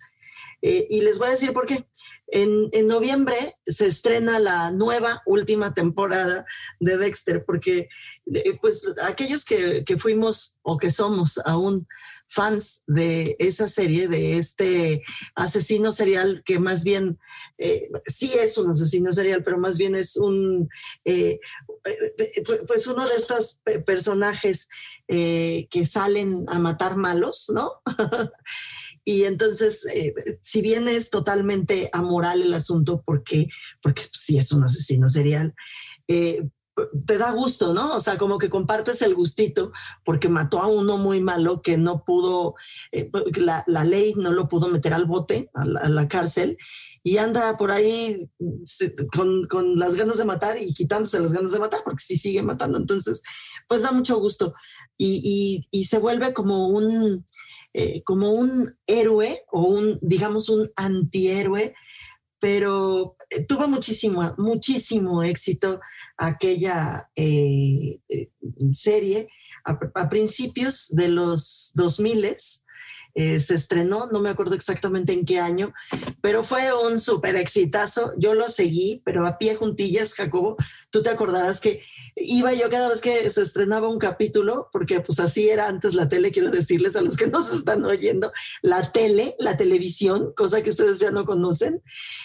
Eh, y les voy a decir por qué. En, en, noviembre se estrena la nueva última temporada de Dexter, porque pues aquellos que, que fuimos o que somos aún fans de esa serie, de este asesino serial que más bien eh, sí es un asesino serial, pero más bien es un, eh, eh, pues uno de estos personajes que salen a matar malos, ¿no? Y entonces, si bien es totalmente amoral el asunto, porque, porque sí es un asesino serial, te da gusto, ¿no? O sea, como que compartes el gustito porque mató a uno muy malo que no pudo, eh, la, la, ley no lo pudo meter al bote, a la, cárcel, y anda por ahí con, con, las ganas de matar y quitándose las ganas de matar porque sí sigue matando. Entonces, pues da mucho gusto y, y, y se vuelve como un, eh, como un héroe o un, digamos, un antihéroe pero eh, tuvo muchísimo, muchísimo éxito aquella eh, serie a, a, principios de los 2000 eh, se estrenó, no me acuerdo exactamente en qué año, pero fue un súper exitazo. Yo lo seguí, pero a pie juntillas, Jacobo, tú te acordarás que iba yo cada vez que se estrenaba un capítulo, porque pues así era antes la tele, quiero decirles a los que nos están oyendo, la tele, la televisión, cosa que ustedes ya no conocen,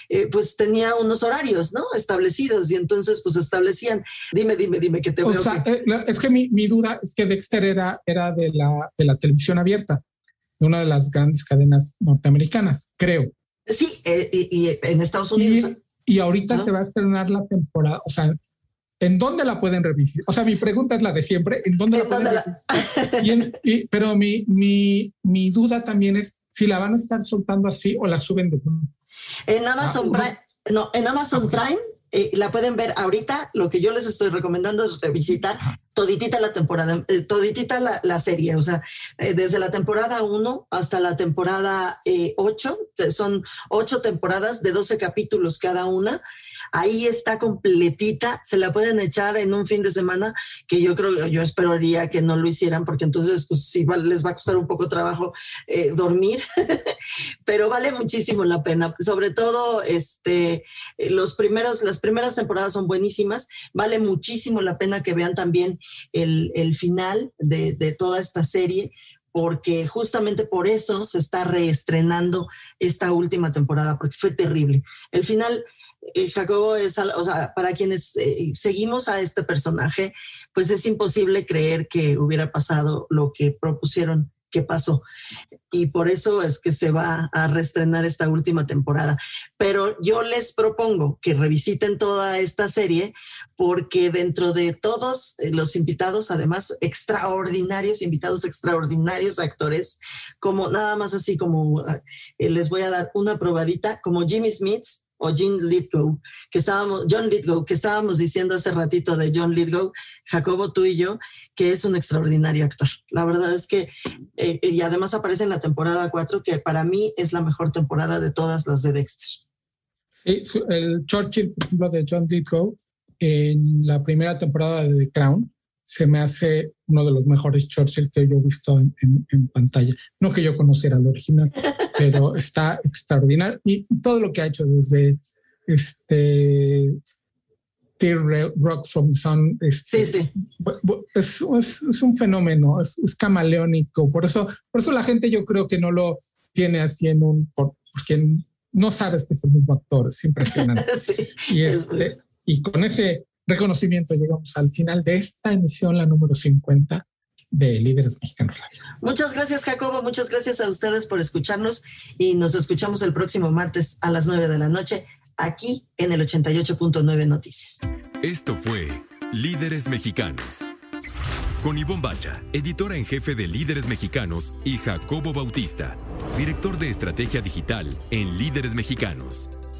eh, pues tenía unos horarios, ¿no? Establecidos y entonces pues establecían, dime, dime, dime que te o Sea, eh, es que mi, mi, duda es que Dexter era, era de, la, de la televisión abierta una de las grandes cadenas norteamericanas, creo. Sí, eh, y, en Estados Unidos. Y, ahorita se va a estrenar la temporada, o sea, ¿en dónde la pueden revisar? O sea, mi pregunta es la de siempre, ¿en dónde la pueden revisar? pero mi, mi, mi duda también es, si la van a estar soltando así o la suben de En Amazon ah, Prime, no, en Amazon Prime eh, la pueden ver ahorita. Lo que yo les estoy recomendando es revisitar toditita la temporada, eh, toditita la, serie, o sea, eh, desde la temporada 1 hasta la temporada 8, son ocho temporadas de 12 capítulos cada una ahí está completita, se la pueden echar en un fin de semana, que yo creo, yo esperaría que no lo hicieran, porque entonces pues sí les va a costar un poco trabajo eh, dormir, pero vale muchísimo la pena. Sobre todo, este, los primeros, las primeras temporadas son buenísimas, vale muchísimo la pena que vean también el, final de, de toda esta serie, porque justamente por eso se está reestrenando esta última temporada, porque fue terrible. El final eh, Jacobo es, o sea, para quienes eh, seguimos a este personaje, pues es imposible creer que hubiera pasado lo que propusieron que pasó. Y por eso es que se va a reestrenar esta última temporada. Pero yo les propongo que revisiten toda esta serie porque dentro de todos eh, los invitados, además extraordinarios, invitados extraordinarios actores, como nada más así como les voy a dar una probadita, como Jimmy Smith, o John Lithgow, que estábamos, John Lithgow, que estábamos diciendo hace ratito de John Lithgow, Jacobo, tú y yo, que es un extraordinario actor. La verdad es que, eh, y además aparece en la temporada 4, que para mí es la mejor temporada de todas las de Dexter. el Churchill, por ejemplo, de John Lithgow, en la primera temporada de The Crown, se me hace uno de los mejores Churchill que yo he visto en, pantalla. No que yo conociera el original, pero está extraordinario. Y, todo lo que ha hecho desde este Tear Rock from Sun. Este, sí, sí. Es, un fenómeno, es, camaleónico. Por eso, por eso la gente yo creo que no lo tiene así en un... porque no sabes que es el mismo actor, es impresionante. y, este, y con ese reconocimiento llegamos al final de esta emisión, la número 50 de Líderes Mexicanos Radio. Muchas gracias, Jacobo. Muchas gracias a ustedes por escucharnos y nos escuchamos el próximo martes a las 9 de la noche aquí en el 88.9 Noticias. Esto fue Líderes Mexicanos. Con Ivonne Bacha, editora en jefe de Líderes Mexicanos, y Jacobo Bautista, director de estrategia digital en Líderes Mexicanos.